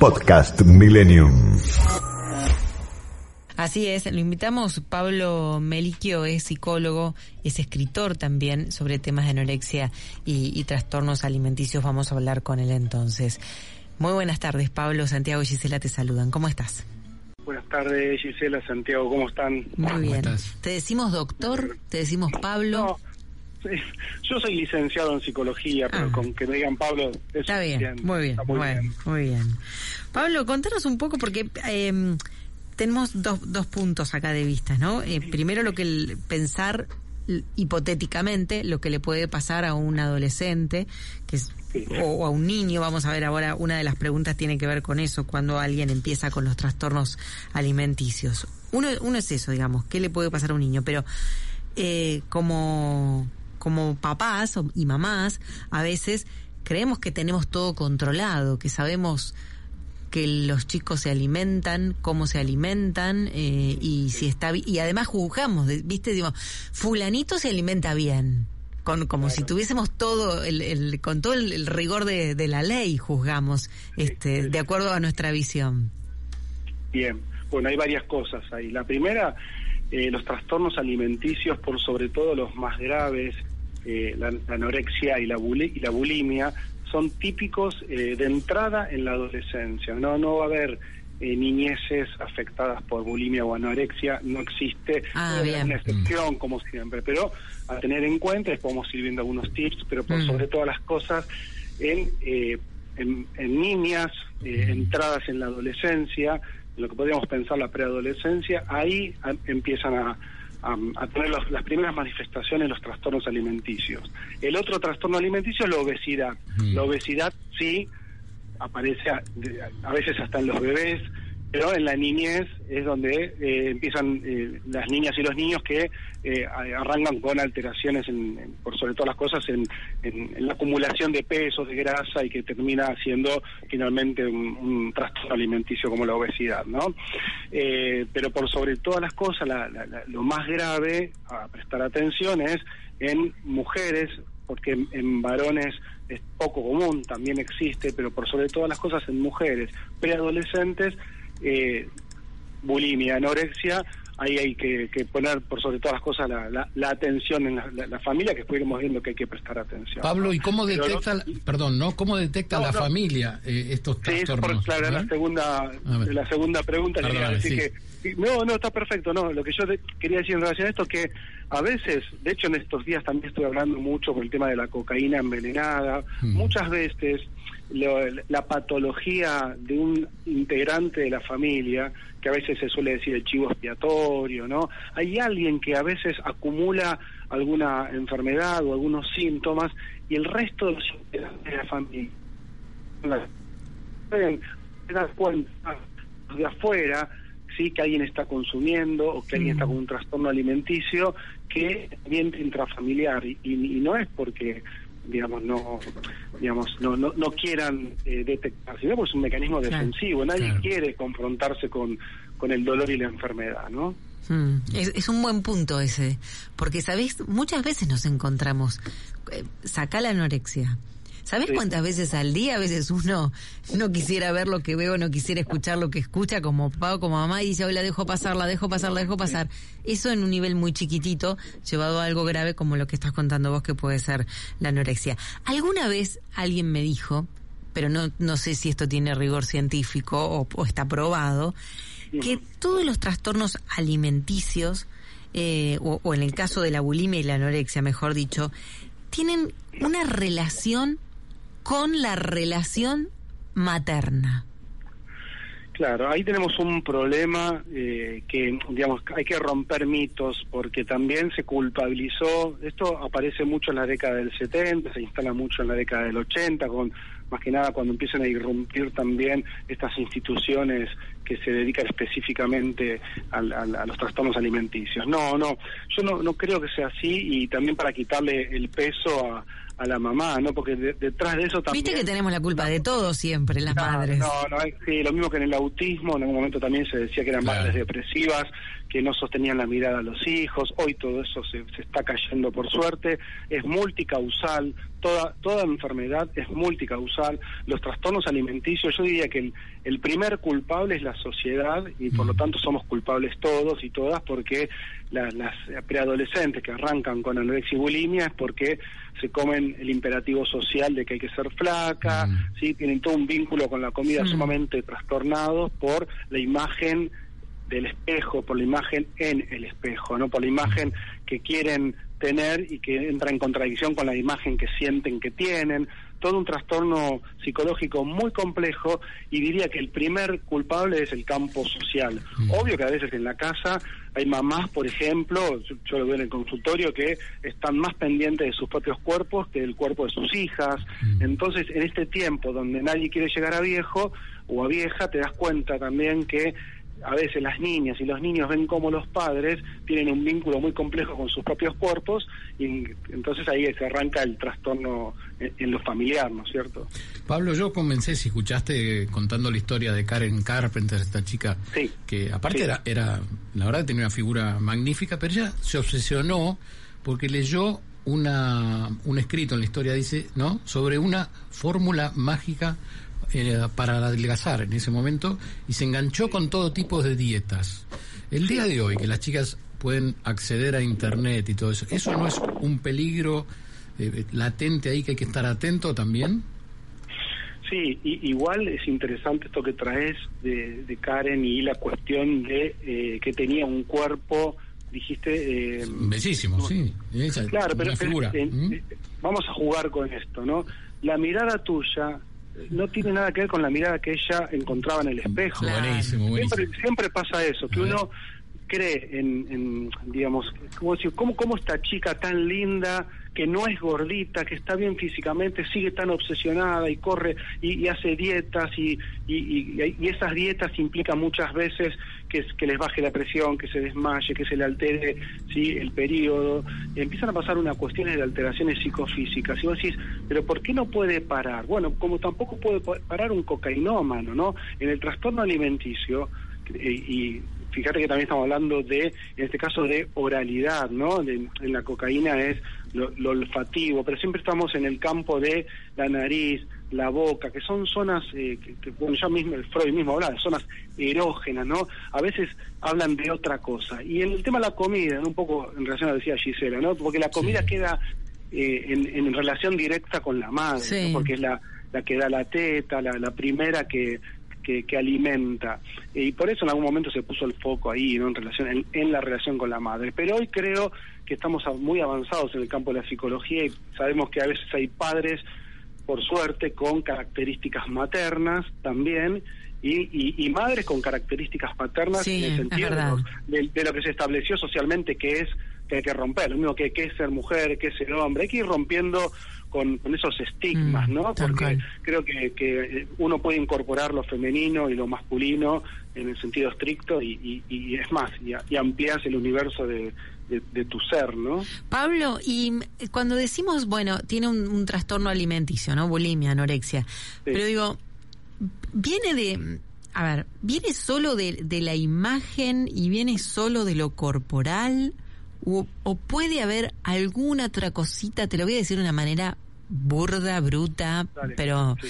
Podcast Millennium. Así es, lo invitamos. Pablo Meliquio es psicólogo, es escritor también sobre temas de anorexia y, y, trastornos alimenticios. Vamos a hablar con él entonces. Muy buenas tardes, Pablo. Santiago y Gisela te saludan. ¿Cómo estás? Buenas tardes, Gisela, Santiago, ¿cómo están? Muy bien. ¿Te decimos doctor? ¿Te decimos Pablo? No, yo soy licenciado en psicología, pero Ah. con que me digan Pablo... es Está bien, muy bien, está muy bueno, bien. muy bien. Pablo, contanos un poco porque eh, tenemos dos, dos puntos acá de vista, ¿no? Eh, primero lo que el, pensar hipotéticamente lo que le puede pasar a un adolescente que es, Sí. o, o a un niño, vamos a ver ahora, una de las preguntas tiene que ver con eso, cuando alguien empieza con los trastornos alimenticios. Uno, uno es eso, digamos, ¿qué le puede pasar a un niño? Pero eh, como, como papás y mamás, a veces creemos que tenemos todo controlado, que sabemos que los chicos se alimentan, cómo se alimentan eh, y si está y además juzgamos, viste, digo, fulanito se alimenta bien, con como si tuviésemos todo el, el- con todo el, el rigor de, de la ley juzgamos, este, de acuerdo a nuestra visión. Bien, bueno, hay varias cosas ahí. La primera, eh, los trastornos alimenticios, por sobre todo los más graves, eh, la, la anorexia y la, buli- y la bulimia, son típicos eh, de entrada en la adolescencia. No, no va a haber eh, niñeces afectadas por bulimia o anorexia, no existe Ah, una excepción, como siempre, pero a tener en cuenta, les podemos ir viendo algunos tips, pero por Mm. sobre todas las cosas, en, eh, en, en niñas, eh, entradas en la adolescencia, en lo que podríamos pensar la preadolescencia, ahí a- empiezan a, a- a tener los- las primeras manifestaciones los trastornos alimenticios. El otro trastorno alimenticio es la obesidad. La obesidad sí aparece a, de- a veces hasta en los bebés, pero en la niñez es donde eh, empiezan eh, las niñas y los niños que eh, arrancan con alteraciones, en, por sobre todas las cosas, en, en- la acumulación de peso, de grasa y que termina siendo finalmente un, trastorno alimenticio como la obesidad, ¿no? Eh, pero por sobre todas las cosas, la- la- la- lo más grave a prestar atención es en mujeres, porque en varones es poco común, también existe, pero por sobre todas las cosas en mujeres preadolescentes, eh, bulimia, anorexia, ahí hay que, que poner por sobre todas las cosas la, la- la atención en la, familia, que después iremos viendo que hay que prestar atención. Pablo. ¿y cómo Pero detecta, no- perdón, ¿no? ¿Cómo detecta No, la no. familia eh, estos Sí, trastornos? por, claro, ¿eh? la segunda, A ver. la segunda pregunta quería decir sí. que sí, no, no está perfecto, no. Lo que yo de- quería decir en relación a esto es que a veces, de hecho en estos días también estoy hablando mucho por el tema de la cocaína envenenada. Mm. Muchas veces lo- la patología de un integrante de la familia, que a veces se suele decir el chivo expiatorio, ¿no? Hay alguien que a veces acumula alguna enfermedad o algunos síntomas y el resto de los integrantes de la familia pueden dar cuenta de afuera sí que alguien está consumiendo o que alguien está con un trastorno alimenticio que es ambiente intrafamiliar. Y, y- y no es porque digamos no digamos no no, no quieran eh, detectar sino porque es un mecanismo Claro, defensivo nadie claro. quiere confrontarse con con el dolor y la enfermedad no Mm, Es, es un buen punto ese, porque sabés, muchas veces nos encontramos, eh, saca la anorexia. ¿Sabés Sí. cuántas veces al día a veces uno no quisiera ver lo que veo, no quisiera escuchar lo que escucha como papá o como mamá y dice, hoy la dejo pasar, la dejo pasar, la dejo pasar? Eso en un nivel muy chiquitito, llevado a algo grave como lo que estás contando vos que puede ser la anorexia. ¿Alguna vez alguien me dijo, pero no, no sé si esto tiene rigor científico o, o está probado, que todos los trastornos alimenticios, eh, o, o en el caso de la bulimia y la anorexia, mejor dicho, tienen una relación con la relación materna. Claro, ahí tenemos un problema eh, que, digamos, hay que romper mitos porque también se culpabilizó, esto aparece mucho en la década del 70, se instala mucho en la década del 80 con, más que nada cuando empiecen a irrumpir también estas instituciones que se dedican específicamente al- a los trastornos alimenticios. No, no, yo no, no creo que sea así y también para quitarle el peso a, a la mamá, ¿no? Porque de- detrás de eso también... Viste que tenemos la culpa de todo siempre, las madres. No, no, sí, lo mismo que en el autismo, en algún momento también se decía que eran Claro. madres depresivas, que no sostenían la mirada a los hijos, hoy todo eso se, se está cayendo por suerte, es multicausal, toda, toda enfermedad es multicausal, los trastornos alimenticios, yo diría que el, el primer culpable es la sociedad y por lo Mm. tanto somos culpables todos y todas porque la- las preadolescentes que arrancan con anorexia y bulimia es porque se comen el imperativo social de que hay que ser flaca, Mm. sí tienen todo un vínculo con la comida Mm. sumamente trastornados por la imagen del espejo, por la imagen en el espejo, no por la imagen que quieren tener y que entra en contradicción con la imagen que sienten que tienen, todo un trastorno psicológico muy complejo y diría que el primer culpable es el campo social. Mm. Obvio que a veces en la casa hay mamás, por ejemplo, yo, lo veo en el consultorio, que están más pendientes de sus propios cuerpos que del cuerpo de sus hijas. Mm. Entonces, en este tiempo donde nadie quiere llegar a viejo o a vieja, te das cuenta también que a veces las niñas y los niños ven cómo los padres tienen un vínculo muy complejo con sus propios cuerpos y entonces ahí se arranca el trastorno en, en lo familiar, ¿no es cierto? Pablo, yo comencé, si escuchaste, contando la historia de Karen Carpenter, esta chica, Sí. que aparte Sí. era, era, la verdad tenía una figura magnífica, pero ella se obsesionó porque leyó una, un escrito en la historia, dice, ¿no? Sobre una fórmula mágica eh, para adelgazar en ese momento y se enganchó con todo tipo de dietas. El día de hoy, que las chicas pueden acceder a internet y todo eso, ¿eso no es un peligro eh, latente ahí que hay que estar atento también? Sí, y, igual es interesante esto que traes de, de Karen y la cuestión de eh, que tenía un cuerpo, dijiste... Eh, Bellísimo, sí. Esa- Claro, pero eh, ¿Mm? eh, vamos a jugar con esto, ¿no? La mirada tuya eh, no tiene nada que ver con la mirada que ella encontraba en el espejo. Buenísimo, buenísimo. Siempre, siempre pasa eso, que uno cree en, en, digamos, ¿cómo, decir? ¿Cómo, cómo esta chica tan linda, que no es gordita, que está bien físicamente, sigue tan obsesionada y corre y, y hace dietas y- y esas dietas implican muchas veces que, es- que les baje la presión, que se desmaye, que se le altere ¿sí? el periodo. Empiezan a pasar unas cuestiones de alteraciones psicofísicas. Y vos decís, pero ¿por qué no puede parar? Bueno, como tampoco puede pa- parar un cocainómano, ¿no? En el trastorno alimenticio, eh, y fíjate que también estamos hablando de, en este caso, de oralidad, ¿no? De- en la cocaína es lo, lo olfativo, pero siempre estamos en el campo de la nariz, la boca, que son zonas, eh, que, que, bueno, ya mismo, el Freud mismo hablaba, de zonas erógenas, ¿no? A veces hablan de otra cosa. Y en el tema de la comida, ¿no? un poco en relación a lo que decía Gisela, ¿no? Porque la comida Sí. queda eh, en, en relación directa con la madre, Sí. ¿no? porque es la, la que da la teta, la, la primera que, que, que alimenta. Y por eso en algún momento se puso el foco ahí, ¿no? En, relación, en, en la relación con la madre. Pero hoy creo que estamos muy avanzados en el campo de la psicología y sabemos que a veces hay padres, por suerte, con características maternas también. Y, y, y madres con características paternas Sí, en el sentido de, lo que se estableció socialmente que es que hay que romper, lo mismo que, que es ser mujer, que es ser hombre, hay que ir rompiendo con, con esos estigmas, Mm, ¿no? Porque cual. creo que, que uno puede incorporar lo femenino y lo masculino en el sentido estricto y, y, y es más, y, y amplias el universo de, de, de tu ser, ¿no? Pablo, y cuando decimos, bueno, tiene un, un trastorno alimenticio, ¿no? Bulimia, anorexia. Pero digo, viene de, a ver, viene solo de, de la imagen y viene solo de lo corporal o, o puede haber alguna otra cosita, te lo voy a decir de una manera burda, bruta, Dale, pero sí.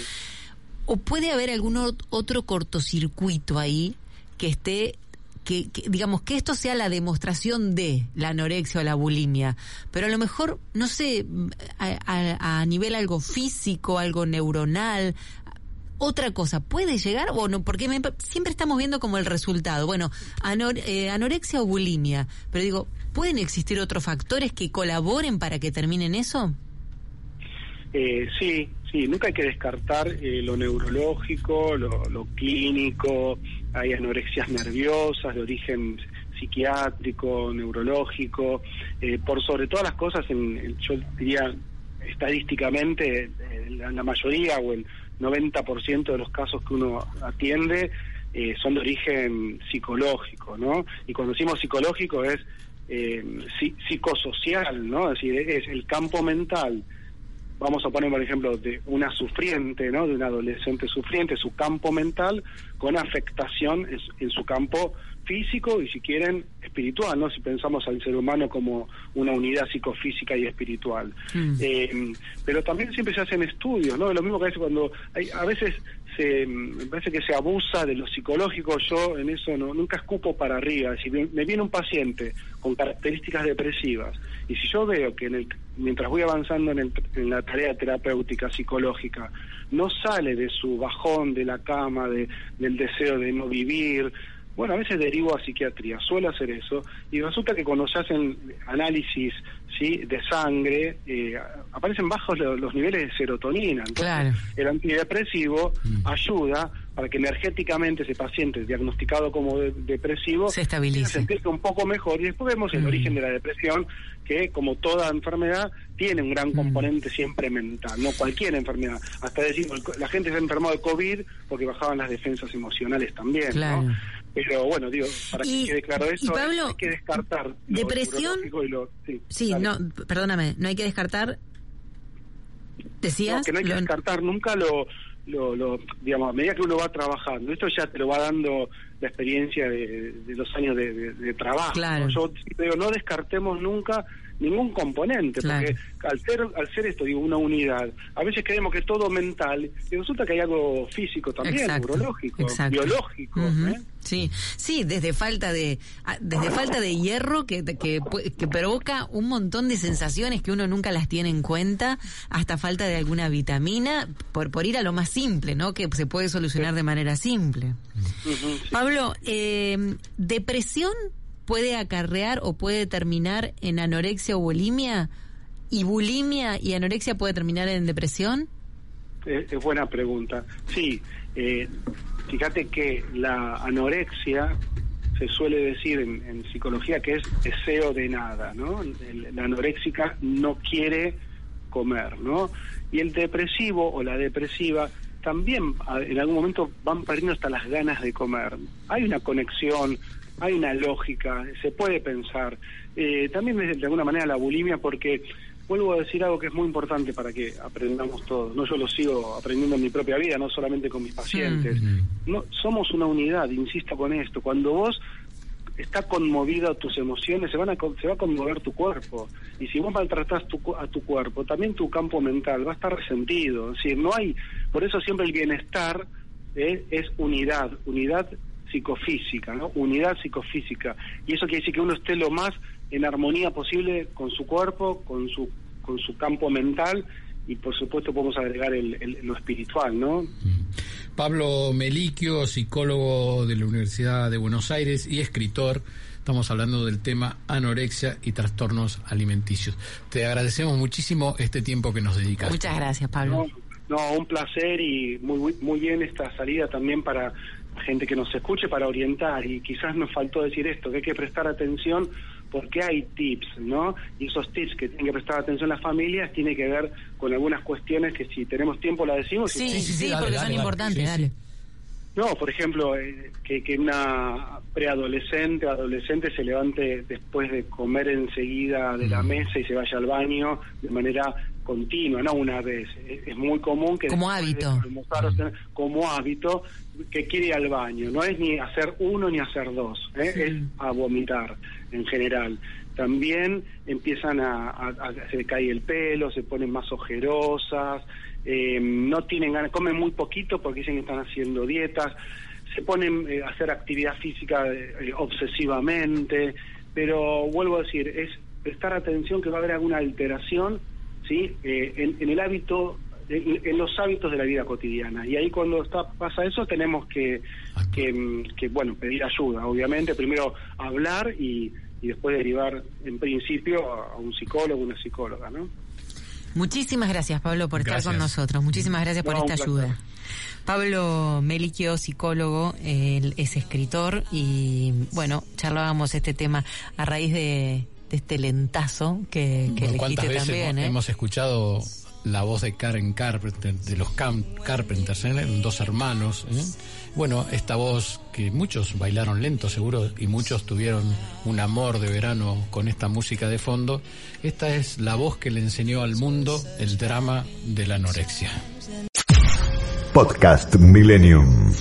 o puede haber algún ot- otro cortocircuito ahí que esté que, que, digamos que esto sea la demostración de la anorexia o la bulimia, pero a lo mejor no sé a, a- a nivel algo físico, algo neuronal, otra cosa puede llegar o no, porque me- siempre estamos viendo como el resultado. Bueno, anor- eh, anorexia o bulimia, pero digo, ¿pueden existir otros factores que colaboren para que terminen eso? Eh, sí, sí, nunca hay que descartar eh, lo neurológico, lo, clínico, hay anorexias nerviosas de origen psiquiátrico, neurológico, eh, por sobre todas las cosas, en, en- yo diría estadísticamente, la mayoría o el 90% de los casos que uno atiende eh, son de origen psicológico, ¿no? Y cuando decimos psicológico es eh, psicosocial, ¿no? Es decir, es el campo mental. Vamos a poner, por ejemplo, de una sufriente, ¿no? De un adolescente sufriente, su campo mental con afectación en su campo físico y si quieren espiritual, ¿no? Si pensamos al ser humano como una unidad psicofísica y espiritual. Mm. Eh, pero también siempre se hacen estudios, ¿no? Lo mismo que a veces cuando hay, a veces se me parece que se abusa de lo psicológico, yo en eso no nunca escupo para arriba, si me viene un paciente con características depresivas y si yo veo que en el, mientras voy avanzando en, en la tarea terapéutica psicológica no sale de su bajón de la cama, de, del deseo de no vivir, bueno, a veces derivo a psiquiatría, suele hacer eso, y resulta que cuando se hacen análisis ¿sí? de sangre, eh, aparecen bajos los, niveles de serotonina. Entonces, el antidepresivo mm. ayuda para que energéticamente ese paciente diagnosticado como depresivo se estabilice. sentirse un poco mejor. Y después vemos el mm. origen de la depresión, que como toda enfermedad tiene un gran mm. componente siempre mental, no cualquier enfermedad. Hasta decimos, la gente se ha enfermado de COVID porque bajaban las defensas emocionales también. ¿no? Pero bueno, digo, para que quede claro eso, hay que descartar. ¿Depresión? sí, no, perdóname, no hay que descartar. ¿Decías? No, que no hay que descartar nunca lo, lo, lo, digamos, a medida que uno va trabajando. Esto ya te lo va dando la experiencia de, los años de, trabajo. Claro. Yo digo, no descartemos nunca ningún componente, porque al ser, al ser esto, digo, una unidad, a veces creemos que es todo mental, y resulta que hay algo físico también, neurológico, biológico. ¿eh? Sí, sí, desde falta de ah, desde falta de hierro que, que, que, provoca un montón de sensaciones que uno nunca las tiene en cuenta, hasta falta de alguna vitamina, por, por ir a lo más simple, ¿no? Que se puede solucionar de manera simple. Pablo, eh, ¿depresión puede acarrear o puede terminar en anorexia o bulimia? ¿Y bulimia y anorexia puede terminar en depresión? Es, buena pregunta. Sí, eh, fíjate que la anorexia se suele decir en, psicología que es deseo de nada, ¿no? la anoréxica no quiere comer, ¿no? Y el depresivo o la depresiva también en algún momento van perdiendo hasta las ganas de comer. Hay una conexión hay una lógica, se puede pensar. Eh, también de alguna manera la bulimia, porque vuelvo a decir algo que es muy importante para que aprendamos todos. No yo lo sigo aprendiendo en mi propia vida, no solamente con mis pacientes. Mm. No, somos una unidad, insisto con esto. Cuando vos está conmovida tus emociones, se van a se va a conmover tu cuerpo. Y si vos maltratas tu, a tu cuerpo, también tu campo mental va a estar resentido. Es decir, no hay, por eso siempre el bienestar eh, es unidad, unidad psicofísica, ¿no? Unidad psicofísica. Y eso quiere decir que uno esté lo más en armonía posible con su cuerpo, con su, con su campo mental y por supuesto podemos agregar el, lo espiritual, ¿no? Pablo Meliquio, psicólogo de la Universidad de Buenos Aires y escritor. Estamos hablando del tema anorexia y trastornos alimenticios. Te agradecemos muchísimo este tiempo que nos dedicas. Muchas gracias, Pablo. No, no, un placer y muy, muy bien esta salida también para gente que nos escuche para orientar y quizás nos faltó decir esto, que hay que prestar atención porque hay tips, ¿no? Y esos tips que tienen que prestar atención las familias tiene que ver con algunas cuestiones que si tenemos tiempo la decimos. Sí, sí, sí, porque son importantes, dale. No, por ejemplo, eh, que, que una preadolescente o adolescente se levante después de comer enseguida de la mesa y se vaya al baño de manera continua, no una vez. Es, muy común que... Como hábito. como hábito, que quiere ir al baño. No es ni hacer uno ni hacer dos, ¿eh? es a vomitar en general. También empiezan a, se le cae el pelo, se ponen más ojerosas, eh, no tienen ganas, comen muy poquito porque dicen que están haciendo dietas, se ponen eh, a hacer actividad física obsesivamente, pero vuelvo a decir, es prestar atención que va a haber alguna alteración ¿sí? en, en el hábito en, los hábitos de la vida cotidiana. Y ahí cuando está, pasa eso tenemos que, que, bueno, pedir ayuda, obviamente, primero hablar y, y después derivar en principio a, un psicólogo, una psicóloga, ¿no? Muchísimas gracias, Pablo, por estar con nosotros. Muchísimas gracias por esta ayuda. Pablo Meliquio, psicólogo, él es escritor y bueno, charlábamos este tema a raíz de, este lentazo que, que también. ¿eh? Hemos escuchado la voz de Karen Carpenter, de los Carpenters, ¿eh? dos hermanos. ¿eh? Bueno, esta voz que muchos bailaron lento seguro y muchos tuvieron un amor de verano con esta música de fondo, esta es la voz que le enseñó al mundo el drama de la anorexia. Podcast Millennium.